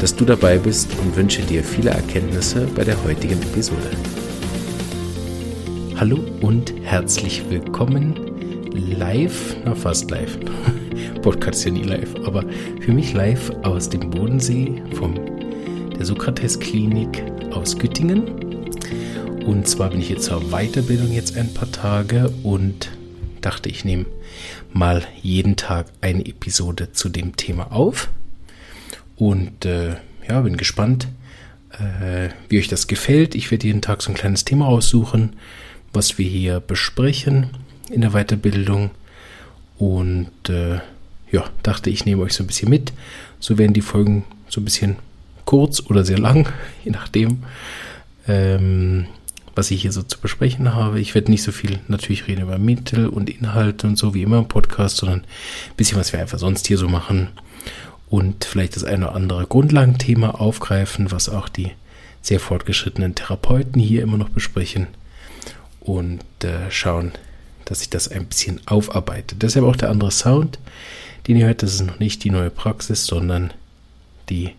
dass du dabei bist und wünsche dir viele Erkenntnisse bei der heutigen Episode. Hallo und herzlich willkommen live, na fast live. Podcast ja nie live, aber für mich live aus dem Bodensee vom der Sokrates Klinik aus Güttingen. Und zwar bin ich jetzt zur Weiterbildung jetzt ein paar Tage und dachte, ich nehme mal jeden Tag eine Episode zu dem Thema auf. Und äh, ja, bin gespannt, äh, wie euch das gefällt. Ich werde jeden Tag so ein kleines Thema aussuchen, was wir hier besprechen in der Weiterbildung. Und äh, ja, dachte ich nehme euch so ein bisschen mit. So werden die Folgen so ein bisschen kurz oder sehr lang, je nachdem, ähm, was ich hier so zu besprechen habe. Ich werde nicht so viel natürlich reden über Mittel und Inhalte und so wie immer im Podcast, sondern ein bisschen, was wir einfach sonst hier so machen und vielleicht das eine oder andere Grundlagenthema aufgreifen, was auch die sehr fortgeschrittenen Therapeuten hier immer noch besprechen und äh, schauen, dass ich das ein bisschen aufarbeite. Deshalb auch der andere Sound, den ihr hört, das ist noch nicht die neue Praxis, sondern die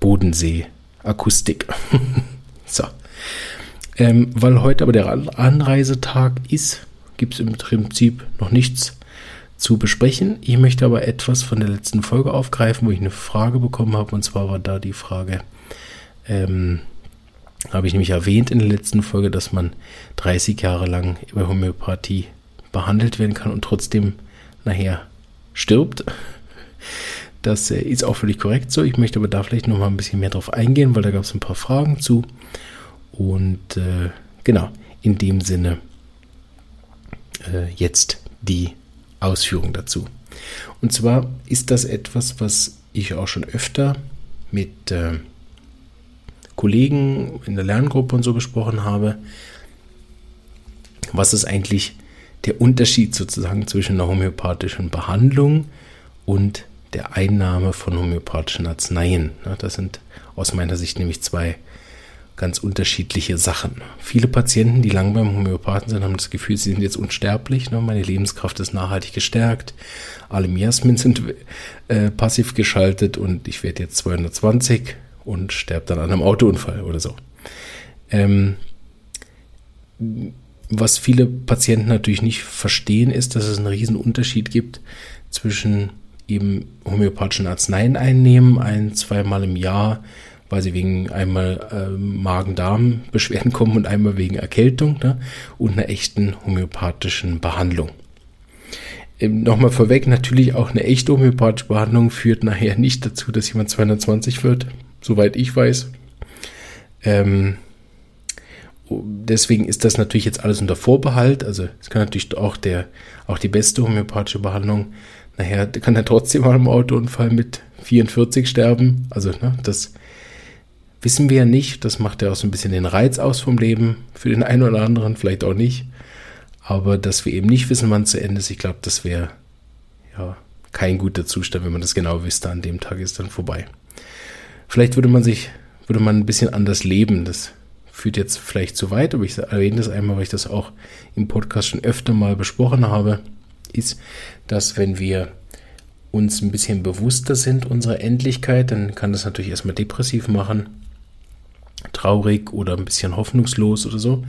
Bodensee-Akustik. so. Ähm, weil heute aber der Anreisetag ist, gibt es im Prinzip noch nichts zu besprechen. Ich möchte aber etwas von der letzten Folge aufgreifen, wo ich eine Frage bekommen habe. Und zwar war da die Frage, ähm, habe ich nämlich erwähnt in der letzten Folge, dass man 30 Jahre lang über Homöopathie behandelt werden kann und trotzdem nachher stirbt. Das äh, ist auch völlig korrekt so. Ich möchte aber da vielleicht noch mal ein bisschen mehr drauf eingehen, weil da gab es ein paar Fragen zu. Und äh, genau, in dem Sinne äh, jetzt die Ausführung dazu. Und zwar ist das etwas, was ich auch schon öfter mit äh, Kollegen in der Lerngruppe und so besprochen habe. Was ist eigentlich der Unterschied sozusagen zwischen einer homöopathischen Behandlung und der Einnahme von homöopathischen Arzneien? Das sind aus meiner Sicht nämlich zwei ganz unterschiedliche Sachen. Viele Patienten, die lang beim Homöopathen sind, haben das Gefühl, sie sind jetzt unsterblich. Ne? Meine Lebenskraft ist nachhaltig gestärkt. Alle Miasmen sind äh, passiv geschaltet und ich werde jetzt 220 und sterbe dann an einem Autounfall oder so. Ähm, was viele Patienten natürlich nicht verstehen, ist, dass es einen riesen Unterschied gibt zwischen eben homöopathischen Arzneien einnehmen, ein, zweimal im Jahr weil sie wegen einmal äh, Magen-Darm-Beschwerden kommen und einmal wegen Erkältung ne? und einer echten homöopathischen Behandlung. Ähm, Nochmal vorweg, natürlich auch eine echte homöopathische Behandlung führt nachher nicht dazu, dass jemand 220 wird, soweit ich weiß. Ähm, deswegen ist das natürlich jetzt alles unter Vorbehalt. Also es kann natürlich auch der, auch die beste homöopathische Behandlung nachher kann er trotzdem mal im Autounfall mit 44 sterben. Also ne, das wissen wir ja nicht. Das macht ja auch so ein bisschen den Reiz aus vom Leben. Für den einen oder anderen vielleicht auch nicht. Aber dass wir eben nicht wissen, wann es zu Ende ist, ich glaube, das wäre ja kein guter Zustand, wenn man das genau wüsste. An dem Tag ist dann vorbei. Vielleicht würde man sich, würde man ein bisschen anders leben. Das führt jetzt vielleicht zu weit, aber ich erwähne das einmal, weil ich das auch im Podcast schon öfter mal besprochen habe, ist, dass wenn wir uns ein bisschen bewusster sind unserer Endlichkeit, dann kann das natürlich erstmal depressiv machen traurig oder ein bisschen hoffnungslos oder so.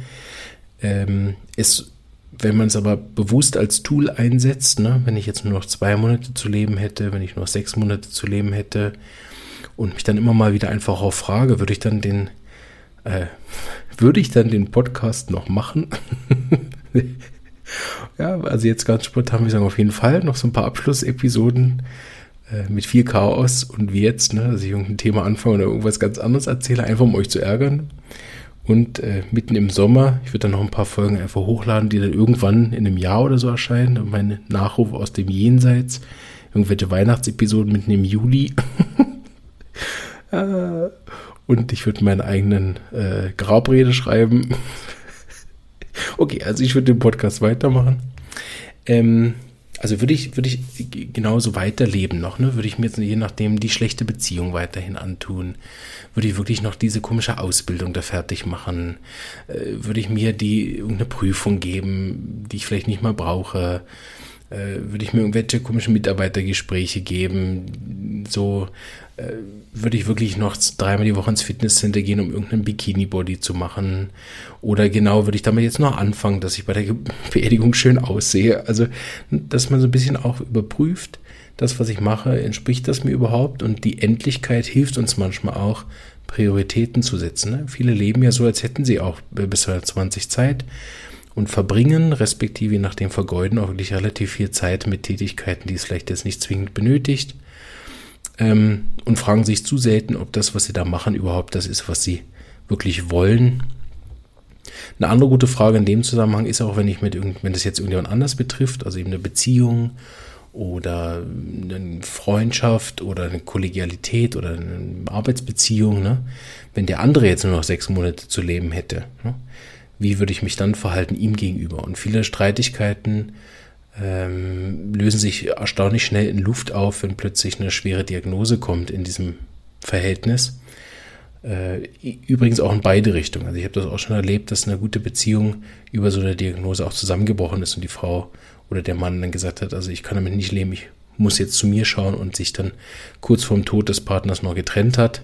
Ähm, es, wenn man es aber bewusst als Tool einsetzt, ne, wenn ich jetzt nur noch zwei Monate zu leben hätte, wenn ich nur noch sechs Monate zu leben hätte und mich dann immer mal wieder einfach auch frage, würde ich dann den, äh, würde ich dann den Podcast noch machen? ja, also jetzt ganz spontan, wir sagen auf jeden Fall noch so ein paar Abschlussepisoden äh, mit viel Chaos und wie jetzt, ne, dass ich irgendein Thema anfange oder irgendwas ganz anderes erzähle, einfach um euch zu ärgern. Und äh, mitten im Sommer, ich würde dann noch ein paar Folgen einfach hochladen, die dann irgendwann in einem Jahr oder so erscheinen. Und meine Nachrufe aus dem Jenseits, irgendwelche Weihnachtsepisoden mitten im Juli. Äh, und ich würde meinen eigenen äh, Grabrede schreiben. okay, also ich würde den Podcast weitermachen. Ähm, also würde ich, würde ich genauso weiterleben noch, ne? Würde ich mir jetzt je nachdem die schlechte Beziehung weiterhin antun? Würde ich wirklich noch diese komische Ausbildung da fertig machen? Äh, würde ich mir die irgendeine Prüfung geben, die ich vielleicht nicht mal brauche? Äh, würde ich mir irgendwelche komischen Mitarbeitergespräche geben. So äh, würde ich wirklich noch dreimal die Woche ins Fitnesscenter gehen, um irgendeinen Bikini-Body zu machen. Oder genau würde ich damit jetzt noch anfangen, dass ich bei der Beerdigung schön aussehe. Also, dass man so ein bisschen auch überprüft, das, was ich mache, entspricht das mir überhaupt? Und die Endlichkeit hilft uns manchmal auch, Prioritäten zu setzen. Ne? Viele leben ja so, als hätten sie auch bis 20 Zeit und verbringen, respektive nach dem vergeuden, auch wirklich relativ viel Zeit mit Tätigkeiten, die es vielleicht jetzt nicht zwingend benötigt ähm, und fragen sich zu selten, ob das, was sie da machen, überhaupt das ist, was sie wirklich wollen. Eine andere gute Frage in dem Zusammenhang ist auch, wenn ich mit wenn das jetzt irgendjemand anders betrifft, also eben eine Beziehung oder eine Freundschaft oder eine Kollegialität oder eine Arbeitsbeziehung, ne? wenn der andere jetzt nur noch sechs Monate zu leben hätte, ne? Wie würde ich mich dann verhalten ihm gegenüber? Und viele Streitigkeiten ähm, lösen sich erstaunlich schnell in Luft auf, wenn plötzlich eine schwere Diagnose kommt in diesem Verhältnis. Äh, übrigens auch in beide Richtungen. Also ich habe das auch schon erlebt, dass eine gute Beziehung über so eine Diagnose auch zusammengebrochen ist und die Frau oder der Mann dann gesagt hat, also ich kann damit nicht leben, ich muss jetzt zu mir schauen und sich dann kurz vorm Tod des Partners noch getrennt hat.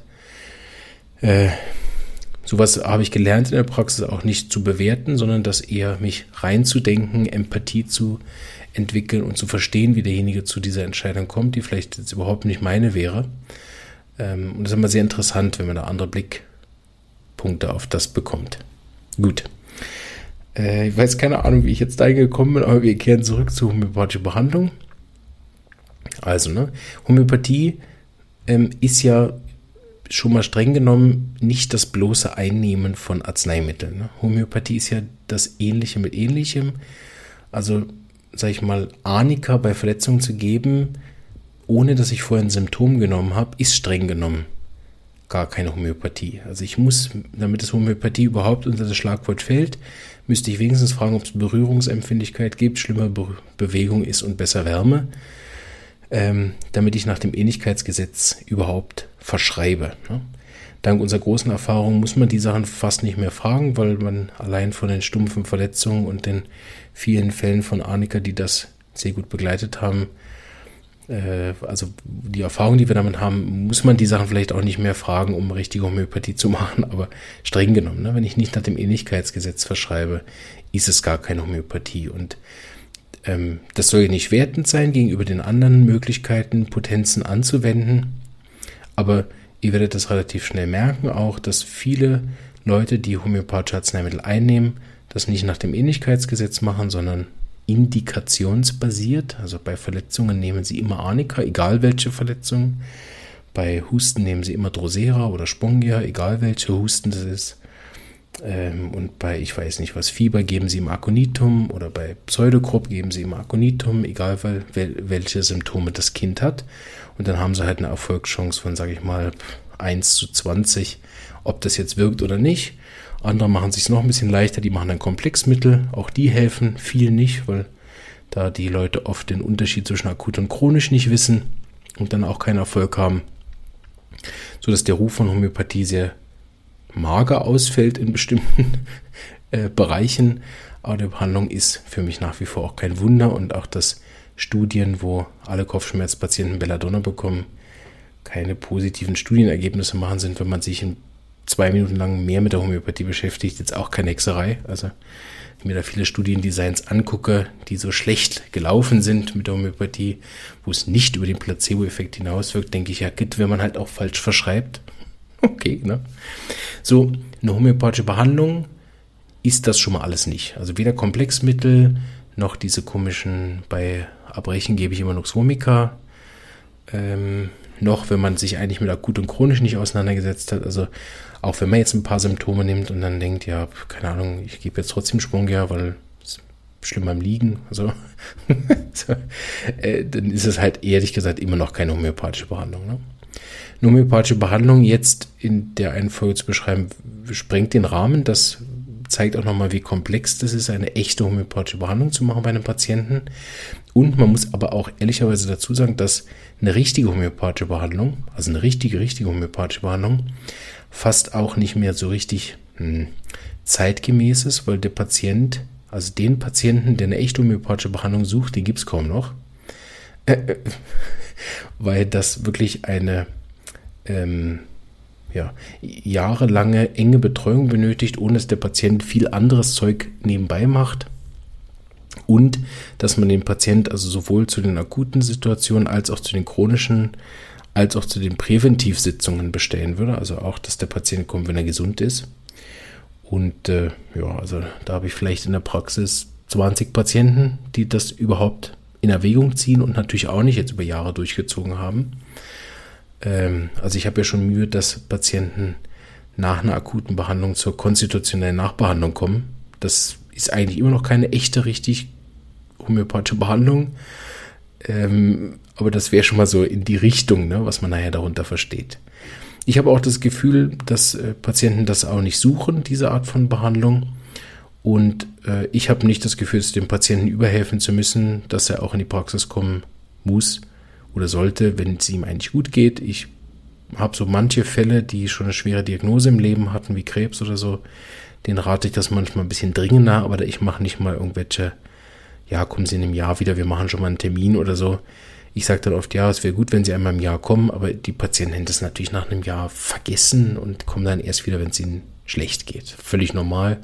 Äh, Sowas habe ich gelernt in der Praxis auch nicht zu bewerten, sondern das eher mich reinzudenken, Empathie zu entwickeln und zu verstehen, wie derjenige zu dieser Entscheidung kommt, die vielleicht jetzt überhaupt nicht meine wäre. Ähm, und das ist immer sehr interessant, wenn man da andere Blickpunkte auf das bekommt. Gut. Äh, ich weiß keine Ahnung, wie ich jetzt da gekommen bin, aber wir kehren zurück zur homöopathischen Behandlung. Also, ne, Homöopathie ähm, ist ja schon mal streng genommen nicht das bloße Einnehmen von Arzneimitteln. Ne? Homöopathie ist ja das Ähnliche mit Ähnlichem. Also, sage ich mal, Arnika bei Verletzungen zu geben, ohne dass ich vorher ein Symptom genommen habe, ist streng genommen gar keine Homöopathie. Also ich muss, damit das Homöopathie überhaupt unter das Schlagwort fällt, müsste ich wenigstens fragen, ob es Berührungsempfindlichkeit gibt, schlimmer Be Bewegung ist und besser Wärme, ähm, damit ich nach dem Ähnlichkeitsgesetz überhaupt verschreibe. Ne? Dank unserer großen Erfahrung muss man die Sachen fast nicht mehr fragen, weil man allein von den stumpfen Verletzungen und den vielen Fällen von Arnika, die das sehr gut begleitet haben, äh, also die Erfahrung, die wir damit haben, muss man die Sachen vielleicht auch nicht mehr fragen, um richtige Homöopathie zu machen, aber streng genommen, ne? wenn ich nicht nach dem Ähnlichkeitsgesetz verschreibe, ist es gar keine Homöopathie und ähm, das soll nicht wertend sein gegenüber den anderen Möglichkeiten, Potenzen anzuwenden. Aber ihr werdet das relativ schnell merken, auch, dass viele Leute, die homöopathische Arzneimittel einnehmen, das nicht nach dem Ähnlichkeitsgesetz machen, sondern indikationsbasiert. Also bei Verletzungen nehmen sie immer Arnika, egal welche Verletzungen. Bei Husten nehmen sie immer Drosera oder Spongia, egal welche Husten das ist. Ähm, und bei, ich weiß nicht was, Fieber geben sie im Aconitum oder bei Pseudokrupp geben sie im Aconitum, egal welche Symptome das Kind hat. Und dann haben sie halt eine Erfolgschance von, sage ich mal, 1 zu 20, ob das jetzt wirkt oder nicht. Andere machen sich noch ein bisschen leichter, die machen dann Komplexmittel. Auch die helfen viel nicht, weil da die Leute oft den Unterschied zwischen akut und chronisch nicht wissen und dann auch keinen Erfolg haben. So dass der Ruf von Homöopathie sehr mager ausfällt in bestimmten äh, Bereichen. Aber die Behandlung ist für mich nach wie vor auch kein Wunder und auch das Studien, wo alle Kopfschmerzpatienten Belladonna bekommen, keine positiven Studienergebnisse machen, sind, wenn man sich in zwei Minuten lang mehr mit der Homöopathie beschäftigt, jetzt auch keine Hexerei. Also ich mir da viele Studiendesigns angucke, die so schlecht gelaufen sind mit der Homöopathie, wo es nicht über den Placebo-Effekt hinauswirkt, denke ich, ja, geht, wenn man halt auch falsch verschreibt. Okay, ne? So, eine homöopathische Behandlung ist das schon mal alles nicht. Also weder Komplexmittel noch diese komischen bei Erbrechen gebe ich immer Noxomica. Ähm, noch, wenn man sich eigentlich mit akut und chronisch nicht auseinandergesetzt hat. Also auch wenn man jetzt ein paar Symptome nimmt und dann denkt, ja, keine Ahnung, ich gebe jetzt trotzdem Sprunggear, weil es schlimm beim Liegen, also so, äh, dann ist es halt ehrlich gesagt immer noch keine homöopathische Behandlung. Ne? Homöopathische Behandlung jetzt in der einen Folge zu beschreiben, sprengt den Rahmen. Das zeigt auch nochmal, wie komplex das ist, eine echte homöopathische Behandlung zu machen bei einem Patienten. Und man muss aber auch ehrlicherweise dazu sagen, dass eine richtige homöopathische Behandlung, also eine richtige, richtige homöopathische Behandlung, fast auch nicht mehr so richtig hm, zeitgemäß ist, weil der Patient, also den Patienten, der eine echte homöopathische Behandlung sucht, den gibt es kaum noch. Äh, äh, weil das wirklich eine ähm, ja, jahrelange enge Betreuung benötigt, ohne dass der Patient viel anderes Zeug nebenbei macht. Und dass man den Patient also sowohl zu den akuten Situationen als auch zu den chronischen, als auch zu den Präventivsitzungen bestellen würde. Also auch, dass der Patient kommt, wenn er gesund ist. Und äh, ja, also da habe ich vielleicht in der Praxis 20 Patienten, die das überhaupt in Erwägung ziehen und natürlich auch nicht jetzt über Jahre durchgezogen haben. Ähm, also ich habe ja schon Mühe, dass Patienten nach einer akuten Behandlung zur konstitutionellen Nachbehandlung kommen. Das ist eigentlich immer noch keine echte, richtig homöopathische Behandlung. Ähm, aber das wäre schon mal so in die Richtung, ne, was man nachher darunter versteht. Ich habe auch das Gefühl, dass äh, Patienten das auch nicht suchen, diese Art von Behandlung. Und äh, ich habe nicht das Gefühl, dem Patienten überhelfen zu müssen, dass er auch in die Praxis kommen muss oder sollte, wenn es ihm eigentlich gut geht. Ich habe so manche Fälle, die schon eine schwere Diagnose im Leben hatten, wie Krebs oder so, den rate ich das manchmal ein bisschen dringender, aber ich mache nicht mal irgendwelche, ja, kommen Sie in einem Jahr wieder, wir machen schon mal einen Termin oder so. Ich sage dann oft, ja, es wäre gut, wenn Sie einmal im Jahr kommen, aber die Patienten haben das natürlich nach einem Jahr vergessen und kommen dann erst wieder, wenn es ihnen schlecht geht. Völlig normal.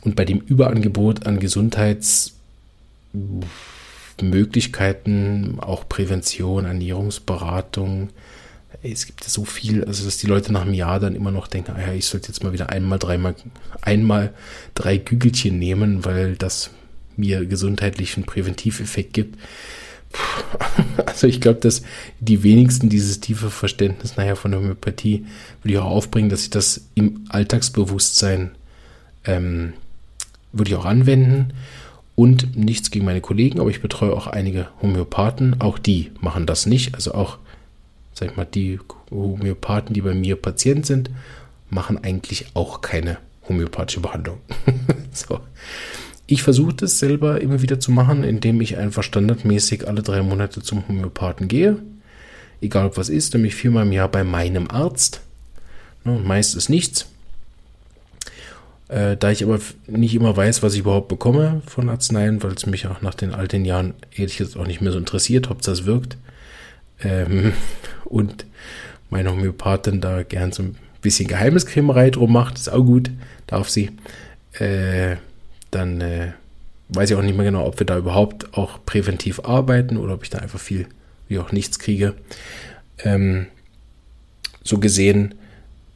Und bei dem Überangebot an Gesundheitsmöglichkeiten, auch Prävention, Ernährungsberatung, es gibt so viel, also dass die Leute nach einem Jahr dann immer noch denken, ah ja, ich sollte jetzt mal wieder einmal, dreimal, einmal drei Gügelchen nehmen, weil das mir gesundheitlichen Präventiveffekt gibt. Also ich glaube, dass die wenigsten dieses tiefe Verständnis nachher von Homöopathie würde ich auch aufbringen, dass ich das im Alltagsbewusstsein ähm, würde ich auch anwenden. Und nichts gegen meine Kollegen, aber ich betreue auch einige Homöopathen. Auch die machen das nicht. Also auch, sag ich mal, die Homöopathen, die bei mir Patient sind, machen eigentlich auch keine homöopathische Behandlung. so. Ich versuche das selber immer wieder zu machen, indem ich einfach standardmäßig alle drei Monate zum Homöopathen gehe. Egal ob was ist, nämlich viermal im Jahr bei meinem Arzt. Ne, meist ist nichts. Äh, da ich aber nicht immer weiß, was ich überhaupt bekomme von Arzneien, weil es mich auch nach den alten Jahren ehrlich gesagt auch nicht mehr so interessiert, ob das wirkt. Ähm, und meine Homöopathin da gern so ein bisschen Geheimniskrämerei drum macht, ist auch gut, darf sie. Äh, dann äh, weiß ich auch nicht mehr genau, ob wir da überhaupt auch präventiv arbeiten oder ob ich da einfach viel wie auch nichts kriege. Ähm, so gesehen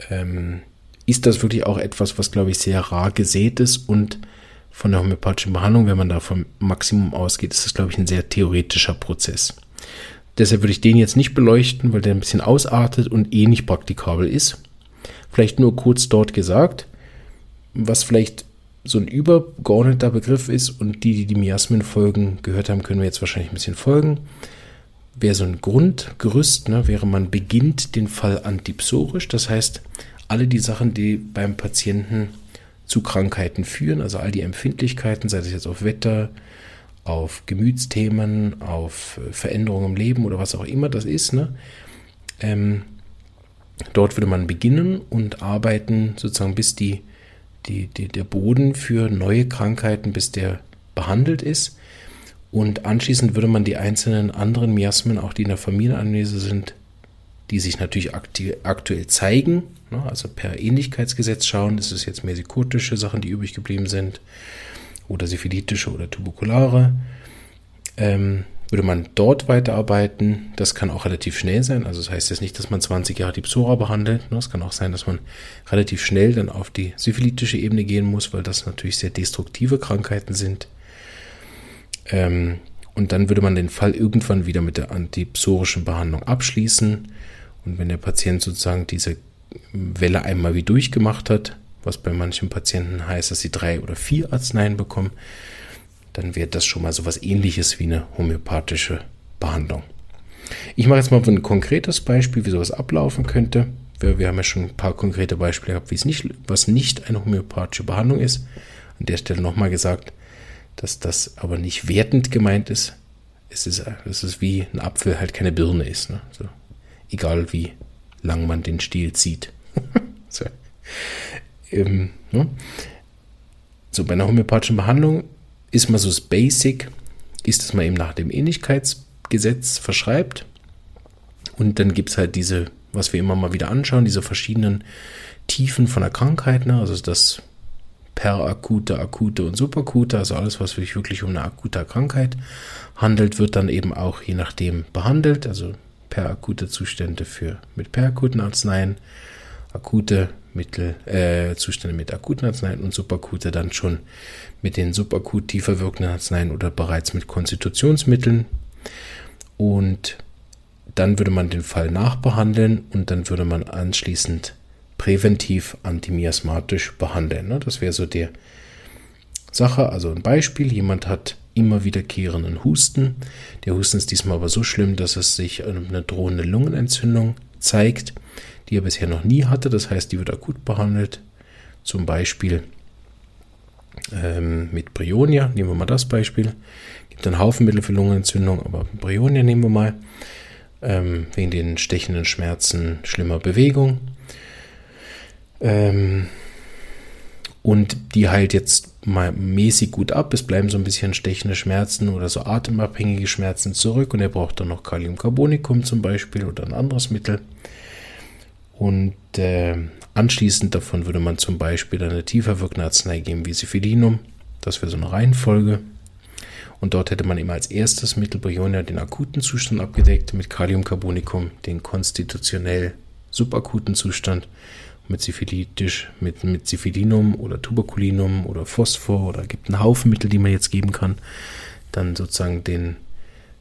ähm, ist das wirklich auch etwas, was, glaube ich, sehr rar gesät ist und von der homöopathischen Behandlung, wenn man da vom Maximum ausgeht, ist das, glaube ich, ein sehr theoretischer Prozess. Deshalb würde ich den jetzt nicht beleuchten, weil der ein bisschen ausartet und eh nicht praktikabel ist. Vielleicht nur kurz dort gesagt, was vielleicht so ein übergeordneter Begriff ist und die, die die Miasmen-Folgen gehört haben, können wir jetzt wahrscheinlich ein bisschen folgen. Wäre so ein Grundgerüst, ne, wäre man beginnt den Fall antipsorisch, das heißt, alle die Sachen, die beim Patienten zu Krankheiten führen, also all die Empfindlichkeiten, sei es jetzt auf Wetter, auf Gemütsthemen, auf äh, Veränderungen im Leben oder was auch immer das ist, ne? Ähm, dort würde man beginnen und arbeiten sozusagen bis die, die, die, der Boden für neue Krankheiten, bis der behandelt ist. Und anschließend würde man die einzelnen anderen Miasmen, auch die in der Familienanamnese sind, die sich natürlich aktuell zeigen, ne, also per Ähnlichkeitsgesetz schauen, ist es jetzt mesikotische Sachen, die übrig geblieben sind, oder syphilitische oder tuberkulare. Ähm, würde man dort weiterarbeiten, das kann auch relativ schnell sein. Also das heißt jetzt nicht, dass man 20 Jahre die Psora behandelt. Ne? Es kann auch sein, dass man relativ schnell dann auf die syphilitische Ebene gehen muss, weil das natürlich sehr destruktive Krankheiten sind. Ähm, und dann würde man den Fall irgendwann wieder mit der antipsorischen Behandlung abschließen und wenn der Patient sozusagen diese Welle einmal wie durchgemacht hat, was bei manchen Patienten heißt, dass sie drei oder vier Arzneien bekommen, dann wäre das schon mal so was ähnliches wie eine homöopathische Behandlung. Ich mache jetzt mal ein konkretes Beispiel, wie sowas ablaufen könnte. Wir, wir haben ja schon ein paar konkrete Beispiele gehabt, wie es nicht, was nicht eine homöopathische Behandlung ist. An der Stelle nochmal gesagt, dass das aber nicht wertend gemeint ist. Es ist, es ist wie ein Apfel halt keine Birne ist. Ne? So, egal wie lang man den Stiel zieht. so. Ähm, ne? so, bei einer homöopathischen Behandlung ist man so das Basic, ist, dass man eben nach dem Ähnlichkeitsgesetz verschreibt. Und dann gibt es halt diese, was wir immer mal wieder anschauen, diese verschiedenen Tiefen von der Krankheit. Ne? Also das perakute, akute und superakute, also alles, was sich wirklich um eine akute Krankheit handelt, wird dann eben auch je nachdem behandelt. Also perakute Zustände für mit perakuten Arzneien, akute Mittel, äh, Zustände mit akuten Arzneien und subakute dann schon mit den subakut tiefer wirkenden Arzneien oder bereits mit Konstitutionsmitteln. Und dann würde man den Fall nachbehandeln und dann würde man anschließend präventiv antimiasmatisch behandeln. Ne? Das wäre so der Sache. Also ein Beispiel, jemand hat immer wiederkehrenden Husten. Der Husten ist diesmal aber so schlimm, dass es sich eine drohende Lungenentzündung zeigt, die er bisher noch nie hatte. Das heißt, die wird akut behandelt. Zum Beispiel ähm, mit Brionia. Nehmen wir mal das Beispiel. Es gibt einen Haufen Mittel für Lungenentzündung, aber Brionia nehmen wir mal. Ähm, wegen den stechenden Schmerzen, schlimmer Bewegung. Ähm, und die heilt jetzt mal mäßig gut ab. Es bleiben so ein bisschen stechende Schmerzen oder so atemabhängige Schmerzen zurück. Und er braucht dann noch Kaliumcarbonicum zum Beispiel oder ein anderes Mittel. Und äh, anschließend davon würde man zum Beispiel eine tiefer wirkende Arznei geben wie Sifilinum. Das wäre so eine Reihenfolge. Und dort hätte man immer als erstes Mittel Brionia den akuten Zustand abgedeckt, mit Kaliumcarbonicum den konstitutionell subakuten Zustand mit Syphilitisch, mit, mit Syphilinum oder Tuberkulinum oder Phosphor oder gibt einen Haufen Mittel, die man jetzt geben kann. Dann sozusagen den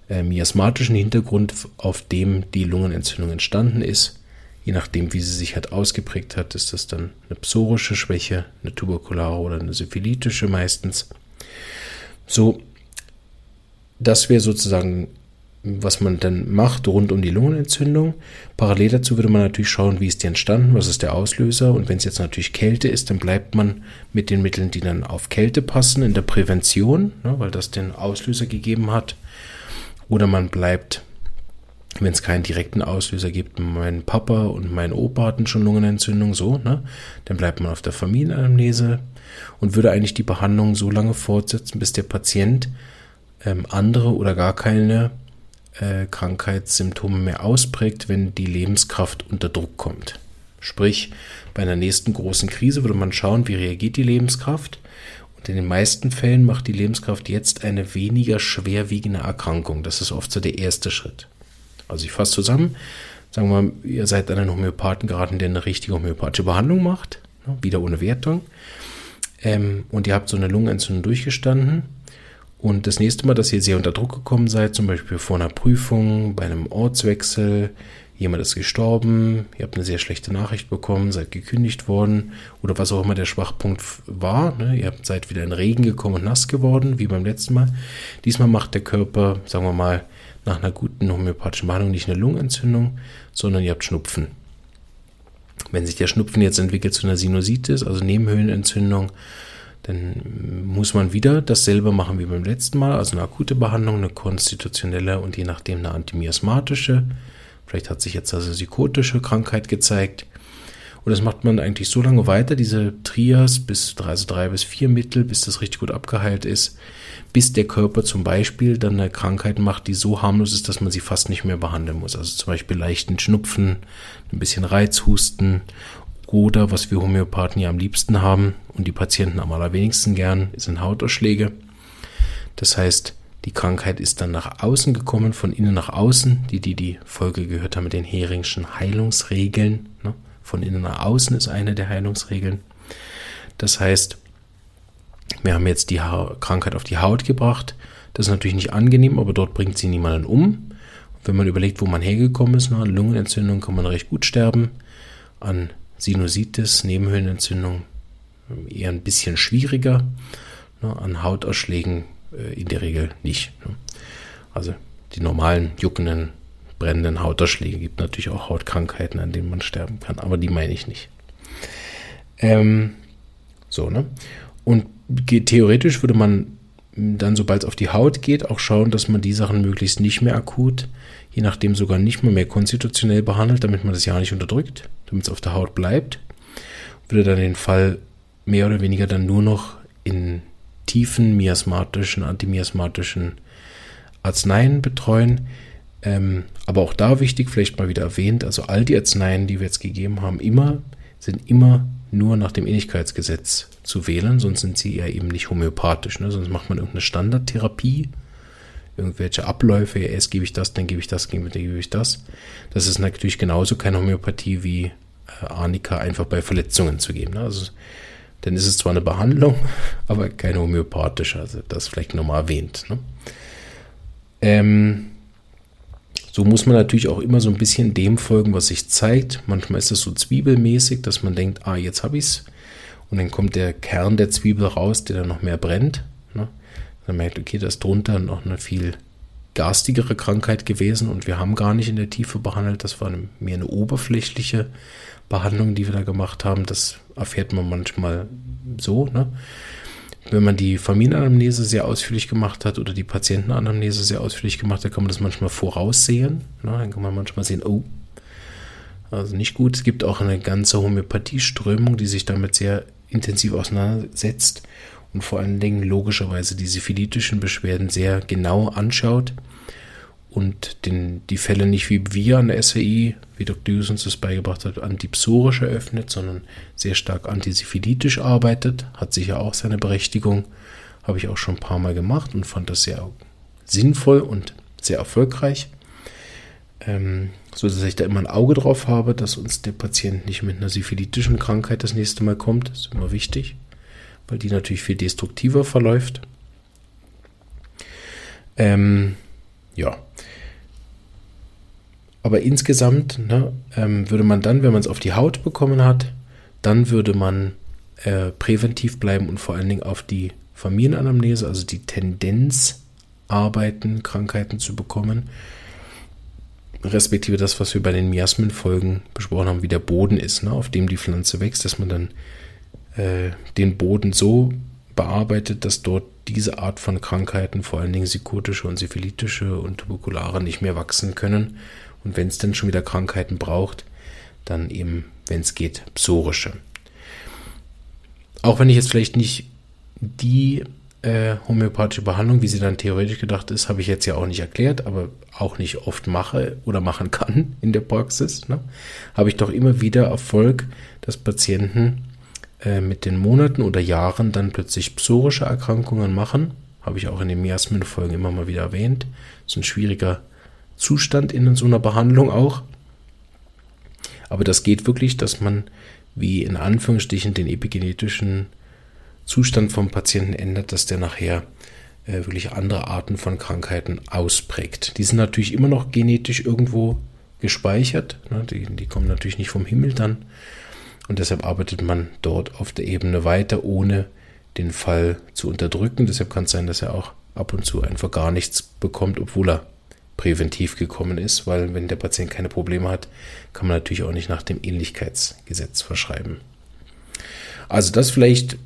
äh, miasmatischen Hintergrund, auf dem die Lungenentzündung entstanden ist. Je nachdem, wie sie sich halt ausgeprägt hat, ist das dann eine psorische Schwäche, eine tuberkulare oder eine syphilitische meistens. So, das wäre sozusagen was man dann macht rund um die Lungenentzündung. Parallel dazu würde man natürlich schauen, wie ist die entstanden, was ist der Auslöser. Und wenn es jetzt natürlich Kälte ist, dann bleibt man mit den Mitteln, die dann auf Kälte passen, in der Prävention, ne, weil das den Auslöser gegeben hat. Oder man bleibt, wenn es keinen direkten Auslöser gibt, mein Papa und mein Opa hatten schon Lungenentzündung, so, ne, dann bleibt man auf der Familienanamnese und würde eigentlich die Behandlung so lange fortsetzen, bis der Patient ähm, andere oder gar keine äh, Krankheitssymptome mehr ausprägt, wenn die Lebenskraft unter Druck kommt. Sprich, bei einer nächsten großen Krise würde man schauen, wie reagiert die Lebenskraft. Und in den meisten Fällen macht die Lebenskraft jetzt eine weniger schwerwiegende Erkrankung. Das ist oft so der erste Schritt. Also ich fasse zusammen. Sagen wir ihr seid an einen Homöopathen geraten, der eine richtige homöopathische Behandlung macht. Wieder ohne Wertung. Ähm, und ihr habt so eine Lungenentzündung durchgestanden und das nächste Mal, dass ihr sehr unter Druck gekommen seid, zum Beispiel vor einer Prüfung, bei einem Ortswechsel, jemand ist gestorben, ihr habt eine sehr schlechte Nachricht bekommen, seid gekündigt worden oder was auch immer der Schwachpunkt war. Ne? Ihr seid wieder in Regen gekommen und nass geworden, wie beim letzten Mal. Diesmal macht der Körper, sagen wir mal, nach einer guten homöopathischen Behandlung nicht eine Lungenentzündung, sondern ihr habt Schnupfen. Wenn sich der Schnupfen jetzt entwickelt zu einer Sinusitis, also Nebenhöhlenentzündung, dann muss man wieder dasselbe machen wie beim letzten Mal, also eine akute Behandlung, eine konstitutionelle und je nachdem eine antimiasmatische. Vielleicht hat sich jetzt also psychotische Krankheit gezeigt. Und das macht man eigentlich so lange weiter, diese Trias, bis also drei bis vier Mittel, bis das richtig gut abgeheilt ist, bis der Körper zum Beispiel dann eine Krankheit macht, die so harmlos ist, dass man sie fast nicht mehr behandeln muss. Also zum Beispiel leichten Schnupfen, ein bisschen Reizhusten oder was wir Homöopathen ja am liebsten haben und die Patienten am allerwenigsten gern, sind Hautausschläge. Das heißt, die Krankheit ist dann nach außen gekommen, von innen nach außen, die, die die Folge gehört haben mit den Heringschen Heilungsregeln. Ne? Von innen nach außen ist eine der Heilungsregeln. Das heißt, wir haben jetzt die ha Krankheit auf die Haut gebracht. Das ist natürlich nicht angenehm, aber dort bringt sie niemanden um. wenn man überlegt, wo man hergekommen ist, an Lungenentzündung kann man recht gut sterben. An Sinusitis, Nebenhöhlenentzündung eher ein bisschen schwieriger. Ne, an Hautausschlägen äh, in der Regel nicht. Ne. Also die normalen juckenden brennenden Hautausschläge. Gibt natürlich auch Hautkrankheiten, an denen man sterben kann, aber die meine ich nicht. Ähm, so, ne? Und theoretisch würde man dann, sobald es auf die Haut geht, auch schauen, dass man die Sachen möglichst nicht mehr akut, je nachdem sogar nicht mal mehr konstitutionell behandelt, damit man das ja nicht unterdrückt, damit es auf der Haut bleibt. Würde dann den Fall mehr oder weniger dann nur noch in tiefen miasmatischen, antimiasmatischen Arzneien betreuen. Ähm, aber auch da wichtig, vielleicht mal wieder erwähnt, also all die Arzneien, die wir jetzt gegeben haben, immer, sind immer nur nach dem Ähnlichkeitsgesetz zu wählen, sonst sind sie ja eben nicht homöopathisch. Ne? Sonst macht man irgendeine Standardtherapie, irgendwelche Abläufe, erst gebe ich das, dann gebe ich das, dann gebe ich das. Das ist natürlich genauso keine Homöopathie wie äh, Arnika einfach bei Verletzungen zu geben. Ne? Also, dann ist es zwar eine Behandlung, aber keine homöopathische, also das vielleicht nochmal erwähnt. Ne? Ähm, so muss man natürlich auch immer so ein bisschen dem folgen, was sich zeigt. Manchmal ist es so zwiebelmäßig, dass man denkt, ah, jetzt habe ich es. Und dann kommt der Kern der Zwiebel raus, der dann noch mehr brennt. Ne? Dann merkt, okay, das ist drunter noch eine viel garstigere Krankheit gewesen und wir haben gar nicht in der Tiefe behandelt. Das war mehr eine oberflächliche Behandlung, die wir da gemacht haben. Das erfährt man manchmal so. Ne? wenn man die Familienanamnese sehr ausführlich gemacht hat oder die Patientenanamnese sehr ausführlich gemacht hat, kann man das manchmal voraussehen. Na, dann kann man manchmal sehen, oh, also nicht gut. Es gibt auch eine ganze Homöopathieströmung, die sich damit sehr intensiv auseinandersetzt und vor allen Dingen logischerweise die syphilitischen Beschwerden sehr genau anschaut und den, die Fälle nicht wie wir an der SWI, wie Dr. Hughes uns das beigebracht hat, antipsorisch eröffnet, sondern sehr stark antisyphilitisch arbeitet. Hat sicher auch seine Berechtigung. Habe ich auch schon ein paar Mal gemacht und fand das sehr sinnvoll und sehr erfolgreich. Ähm, so dass ich da immer ein Auge drauf habe, dass uns der Patient nicht mit einer syphilitischen Krankheit das nächste Mal kommt. Das ist immer wichtig, weil die natürlich viel destruktiver verläuft. Ähm, ja, aber insgesamt ne, ähm, würde man dann, wenn man es auf die Haut bekommen hat, dann würde man äh, präventiv bleiben und vor allen Dingen auf die Familienanamnese, also die Tendenz arbeiten, Krankheiten zu bekommen, respektive das, was wir bei den Miasmenfolgen besprochen haben, wie der Boden ist, ne, auf dem die Pflanze wächst, dass man dann äh, den Boden so bearbeitet, dass dort diese Art von Krankheiten, vor allen Dingen psychotische und syphilitische und tuberkulare, nicht mehr wachsen können und wenn es dann schon wieder Krankheiten braucht, dann eben, wenn es geht, psorische. Auch wenn ich jetzt vielleicht nicht die äh, homöopathische Behandlung, wie sie dann theoretisch gedacht ist, habe ich jetzt ja auch nicht erklärt, aber auch nicht oft mache oder machen kann in der Praxis, ne, habe ich doch immer wieder Erfolg, dass Patienten äh, mit den Monaten oder Jahren dann plötzlich psorische Erkrankungen machen. Habe ich auch in den Miasmen-Folgen immer mal wieder erwähnt. Das ist ein schwieriger Zustand in so einer Behandlung auch. Aber das geht wirklich, dass man wie in Anführungsstrichen den epigenetischen Zustand vom Patienten ändert, dass der nachher äh, wirklich andere Arten von Krankheiten ausprägt. Die sind natürlich immer noch genetisch irgendwo gespeichert. Ne? Die, die kommen natürlich nicht vom Himmel dann. Und deshalb arbeitet man dort auf der Ebene weiter, ohne den Fall zu unterdrücken. Deshalb kann es sein, dass er auch ab und zu einfach gar nichts bekommt, obwohl er präventiv gekommen ist, weil wenn der Patient keine Probleme hat, kann man natürlich auch nicht nach dem Ähnlichkeitsgesetz verschreiben. Also das vielleicht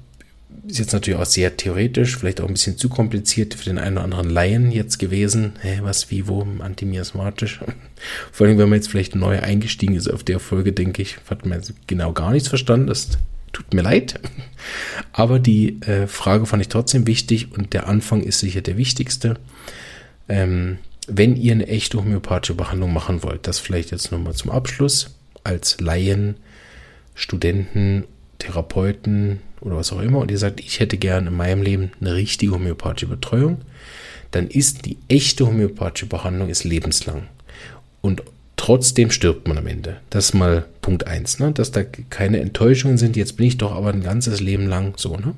ist jetzt natürlich auch sehr theoretisch, vielleicht auch ein bisschen zu kompliziert für den einen oder anderen Laien jetzt gewesen. Hä, was, wie, wo, antimiasmatisch. Vor allem, wenn man jetzt vielleicht neu eingestiegen ist auf der Folge, denke ich, hat man genau gar nichts verstanden. Das tut mir leid. Aber die äh, Frage fand ich trotzdem wichtig und der Anfang ist sicher der wichtigste. Ähm, wenn ihr eine echte homöopathische Behandlung machen wollt, das vielleicht jetzt nochmal zum Abschluss, als Laien, Studenten, Therapeuten oder was auch immer, und ihr sagt, ich hätte gern in meinem Leben eine richtige homöopathische Betreuung, dann ist die echte homöopathische Behandlung ist lebenslang. Und trotzdem stirbt man am Ende. Das ist mal Punkt 1, ne? dass da keine Enttäuschungen sind. Jetzt bin ich doch aber ein ganzes Leben lang so. Ne?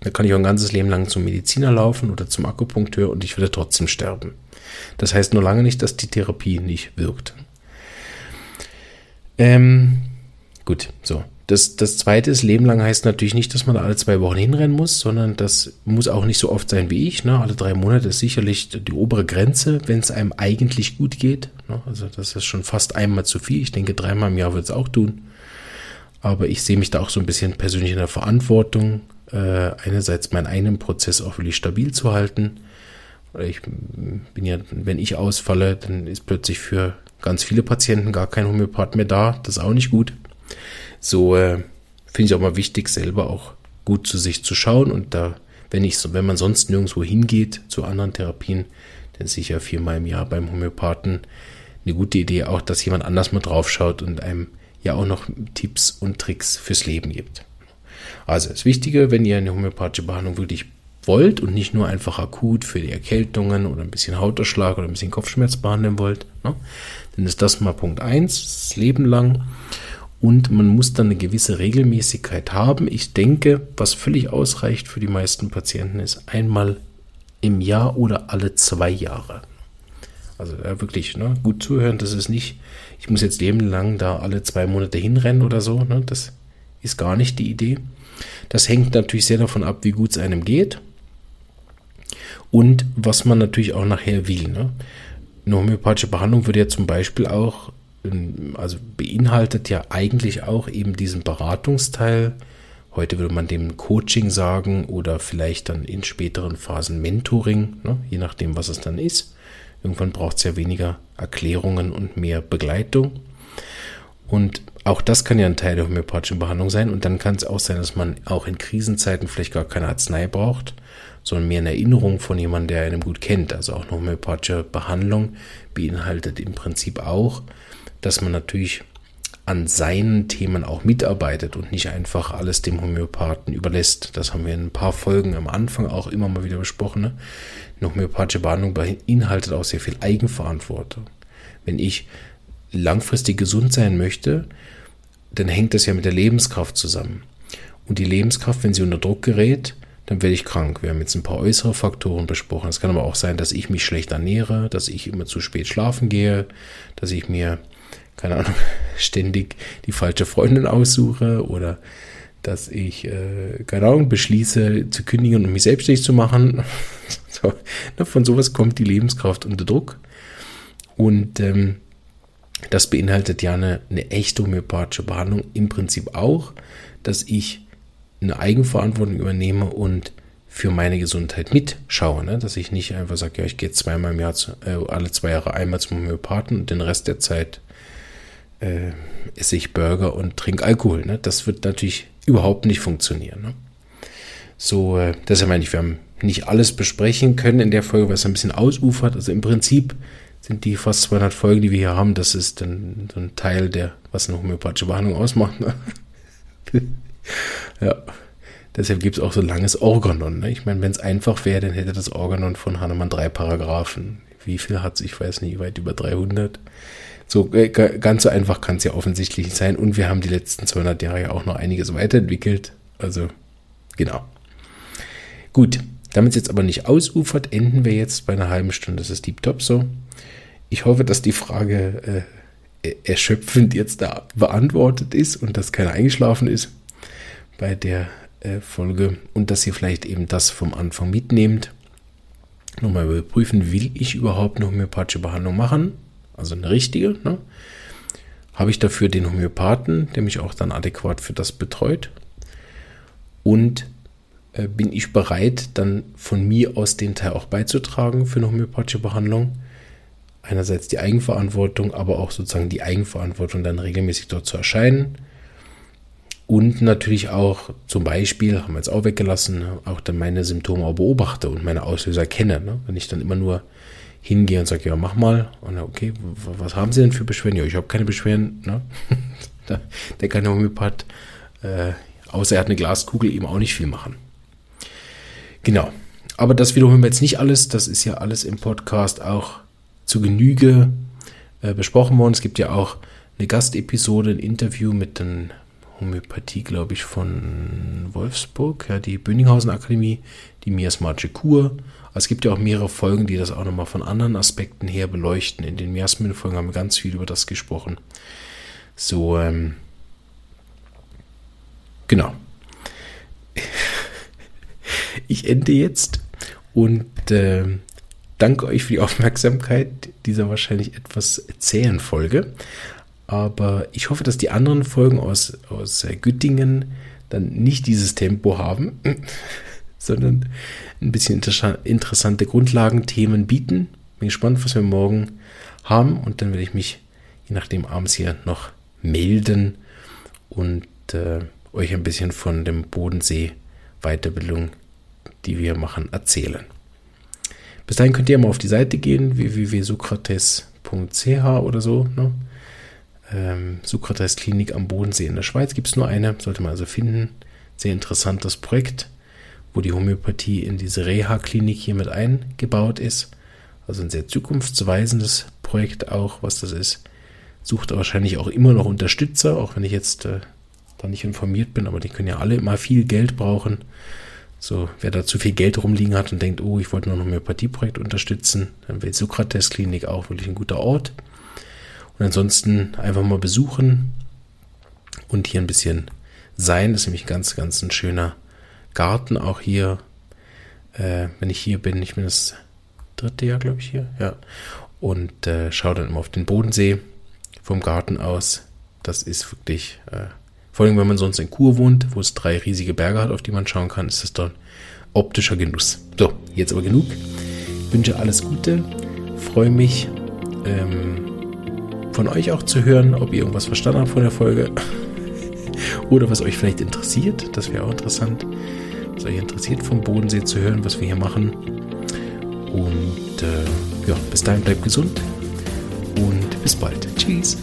Da kann ich auch ein ganzes Leben lang zum Mediziner laufen oder zum Akupunkteur und ich würde trotzdem sterben. Das heißt nur lange nicht, dass die Therapie nicht wirkt. Ähm, gut, so. Das, das zweite ist, Leben lang heißt natürlich nicht, dass man da alle zwei Wochen hinrennen muss, sondern das muss auch nicht so oft sein wie ich. Ne? Alle drei Monate ist sicherlich die obere Grenze, wenn es einem eigentlich gut geht. Ne? Also das ist schon fast einmal zu viel. Ich denke, dreimal im Jahr wird es auch tun. Aber ich sehe mich da auch so ein bisschen persönlich in der Verantwortung, äh, einerseits meinen eigenen Prozess auch wirklich stabil zu halten. Ich bin ja, wenn ich ausfalle, dann ist plötzlich für ganz viele Patienten gar kein Homöopath mehr da. Das ist auch nicht gut so äh, finde ich auch mal wichtig, selber auch gut zu sich zu schauen und da, wenn ich wenn man sonst nirgendwo hingeht zu anderen Therapien, dann sicher viermal im Jahr beim Homöopathen eine gute Idee auch, dass jemand anders mal drauf schaut und einem ja auch noch Tipps und Tricks fürs Leben gibt. Also das Wichtige, wenn ihr eine homöopathische Behandlung wirklich wollt und nicht nur einfach akut für die Erkältungen oder ein bisschen Hauterschlag oder ein bisschen Kopfschmerz behandeln wollt, ne, dann ist das mal Punkt 1, das Leben lang und man muss dann eine gewisse Regelmäßigkeit haben. Ich denke, was völlig ausreicht für die meisten Patienten ist einmal im Jahr oder alle zwei Jahre. Also ja, wirklich ne, gut zuhören, das ist nicht, ich muss jetzt lebenlang da alle zwei Monate hinrennen oder so. Ne, das ist gar nicht die Idee. Das hängt natürlich sehr davon ab, wie gut es einem geht und was man natürlich auch nachher will. Ne. Eine homöopathische Behandlung würde ja zum Beispiel auch also beinhaltet ja eigentlich auch eben diesen Beratungsteil. Heute würde man dem Coaching sagen oder vielleicht dann in späteren Phasen Mentoring, ne, je nachdem, was es dann ist. Irgendwann braucht es ja weniger Erklärungen und mehr Begleitung. Und auch das kann ja ein Teil der homöopathischen Behandlung sein. Und dann kann es auch sein, dass man auch in Krisenzeiten vielleicht gar keine Arznei braucht, sondern mehr eine Erinnerung von jemandem, der einen gut kennt. Also auch eine homöopathische Behandlung beinhaltet im Prinzip auch dass man natürlich an seinen Themen auch mitarbeitet und nicht einfach alles dem Homöopathen überlässt. Das haben wir in ein paar Folgen am Anfang auch immer mal wieder besprochen. Ne? Eine homöopathische Behandlung beinhaltet auch sehr viel Eigenverantwortung. Wenn ich langfristig gesund sein möchte, dann hängt das ja mit der Lebenskraft zusammen. Und die Lebenskraft, wenn sie unter Druck gerät, dann werde ich krank. Wir haben jetzt ein paar äußere Faktoren besprochen. Es kann aber auch sein, dass ich mich schlecht ernähre, dass ich immer zu spät schlafen gehe, dass ich mir keine Ahnung, ständig die falsche Freundin aussuche oder dass ich, äh, keine Ahnung, beschließe zu kündigen und mich selbstständig zu machen. so, ne, von sowas kommt die Lebenskraft unter Druck. Und ähm, das beinhaltet ja eine, eine echte homöopathische Behandlung im Prinzip auch, dass ich eine Eigenverantwortung übernehme und für meine Gesundheit mitschaue. Ne? Dass ich nicht einfach sage, ja, ich gehe zweimal im Jahr, zu, äh, alle zwei Jahre einmal zum Homöopathen und den Rest der Zeit äh, esse ich Burger und trinke Alkohol. Ne? Das wird natürlich überhaupt nicht funktionieren. Ne? So, äh, deshalb meine ich, wir haben nicht alles besprechen können in der Folge, weil es ein bisschen ausufert. Also im Prinzip sind die fast 200 Folgen, die wir hier haben, das ist dann so ein Teil der, was eine homöopathische Behandlung ausmacht. Ne? ja. Deshalb gibt es auch so langes Organon. Ne? Ich meine, wenn es einfach wäre, dann hätte das Organon von Hahnemann drei Paragraphen. Wie viel hat es? Ich weiß nicht, weit über 300. So äh, ganz so einfach kann es ja offensichtlich nicht sein. Und wir haben die letzten 200 Jahre ja auch noch einiges weiterentwickelt. Also genau. Gut, damit es jetzt aber nicht ausufert, enden wir jetzt bei einer halben Stunde. Das ist Deep Top so. Ich hoffe, dass die Frage äh, erschöpfend jetzt da beantwortet ist und dass keiner eingeschlafen ist bei der äh, Folge und dass ihr vielleicht eben das vom Anfang mitnehmt. Nochmal überprüfen, will ich überhaupt eine homöopathische Behandlung machen? Also eine richtige, ne? habe ich dafür den Homöopathen, der mich auch dann adäquat für das betreut. Und äh, bin ich bereit, dann von mir aus den Teil auch beizutragen für eine homöopathische Behandlung. Einerseits die Eigenverantwortung, aber auch sozusagen die Eigenverantwortung, dann regelmäßig dort zu erscheinen. Und natürlich auch zum Beispiel, haben wir jetzt auch weggelassen, auch dann meine Symptome auch beobachte und meine Auslöser kenne. Ne? Wenn ich dann immer nur hingehe und sage, ja, mach mal. Und okay, was haben Sie denn für Beschwerden? Ja, ich habe keine Beschwerden. Ne? der kann der Homöopath, äh, außer er hat eine Glaskugel, eben auch nicht viel machen. Genau. Aber das wiederholen wir jetzt nicht alles. Das ist ja alles im Podcast auch zu Genüge äh, besprochen worden. Es gibt ja auch eine Gastepisode, ein Interview mit den Homöopathie, glaube ich, von Wolfsburg, ja, die Bönninghausen Akademie, die miasmatische Kur es gibt ja auch mehrere Folgen, die das auch nochmal von anderen Aspekten her beleuchten. In den Miasmin-Folgen haben wir ganz viel über das gesprochen. So, ähm, genau. Ich ende jetzt und äh, danke euch für die Aufmerksamkeit dieser wahrscheinlich etwas zähen Folge. Aber ich hoffe, dass die anderen Folgen aus, aus Güttingen dann nicht dieses Tempo haben, sondern ein bisschen inter interessante Grundlagenthemen bieten. Bin gespannt, was wir morgen haben und dann werde ich mich je nachdem abends hier noch melden und äh, euch ein bisschen von dem Bodensee Weiterbildung, die wir machen, erzählen. Bis dahin könnt ihr mal auf die Seite gehen, www.sokrates.ch oder so. Ne? Ähm, Sokrates Klinik am Bodensee in der Schweiz gibt es nur eine, sollte man also finden. Sehr interessantes Projekt, wo die Homöopathie in diese Reha-Klinik hier mit eingebaut ist. Also ein sehr zukunftsweisendes Projekt auch, was das ist. Sucht wahrscheinlich auch immer noch Unterstützer, auch wenn ich jetzt äh, da nicht informiert bin, aber die können ja alle immer viel Geld brauchen. So, wer da zu viel Geld rumliegen hat und denkt, oh, ich wollte noch ein Homöopathieprojekt unterstützen, dann wäre Sokrates Klinik auch wirklich ein guter Ort. Und ansonsten einfach mal besuchen und hier ein bisschen sein. Das ist nämlich ganz, ganz ein schöner Garten auch hier. Äh, wenn ich hier bin, ich bin das dritte Jahr, glaube ich, hier, ja. Und äh, schaue dann immer auf den Bodensee vom Garten aus. Das ist wirklich, äh, vor allem wenn man sonst in Kur wohnt, wo es drei riesige Berge hat, auf die man schauen kann, ist das dann optischer Genuss. So, jetzt aber genug. Ich wünsche alles Gute, freue mich ähm, von euch auch zu hören, ob ihr irgendwas verstanden habt von der Folge oder was euch vielleicht interessiert. Das wäre auch interessant, was euch interessiert vom Bodensee zu hören, was wir hier machen. Und äh, ja, bis dahin bleibt gesund und bis bald. Tschüss.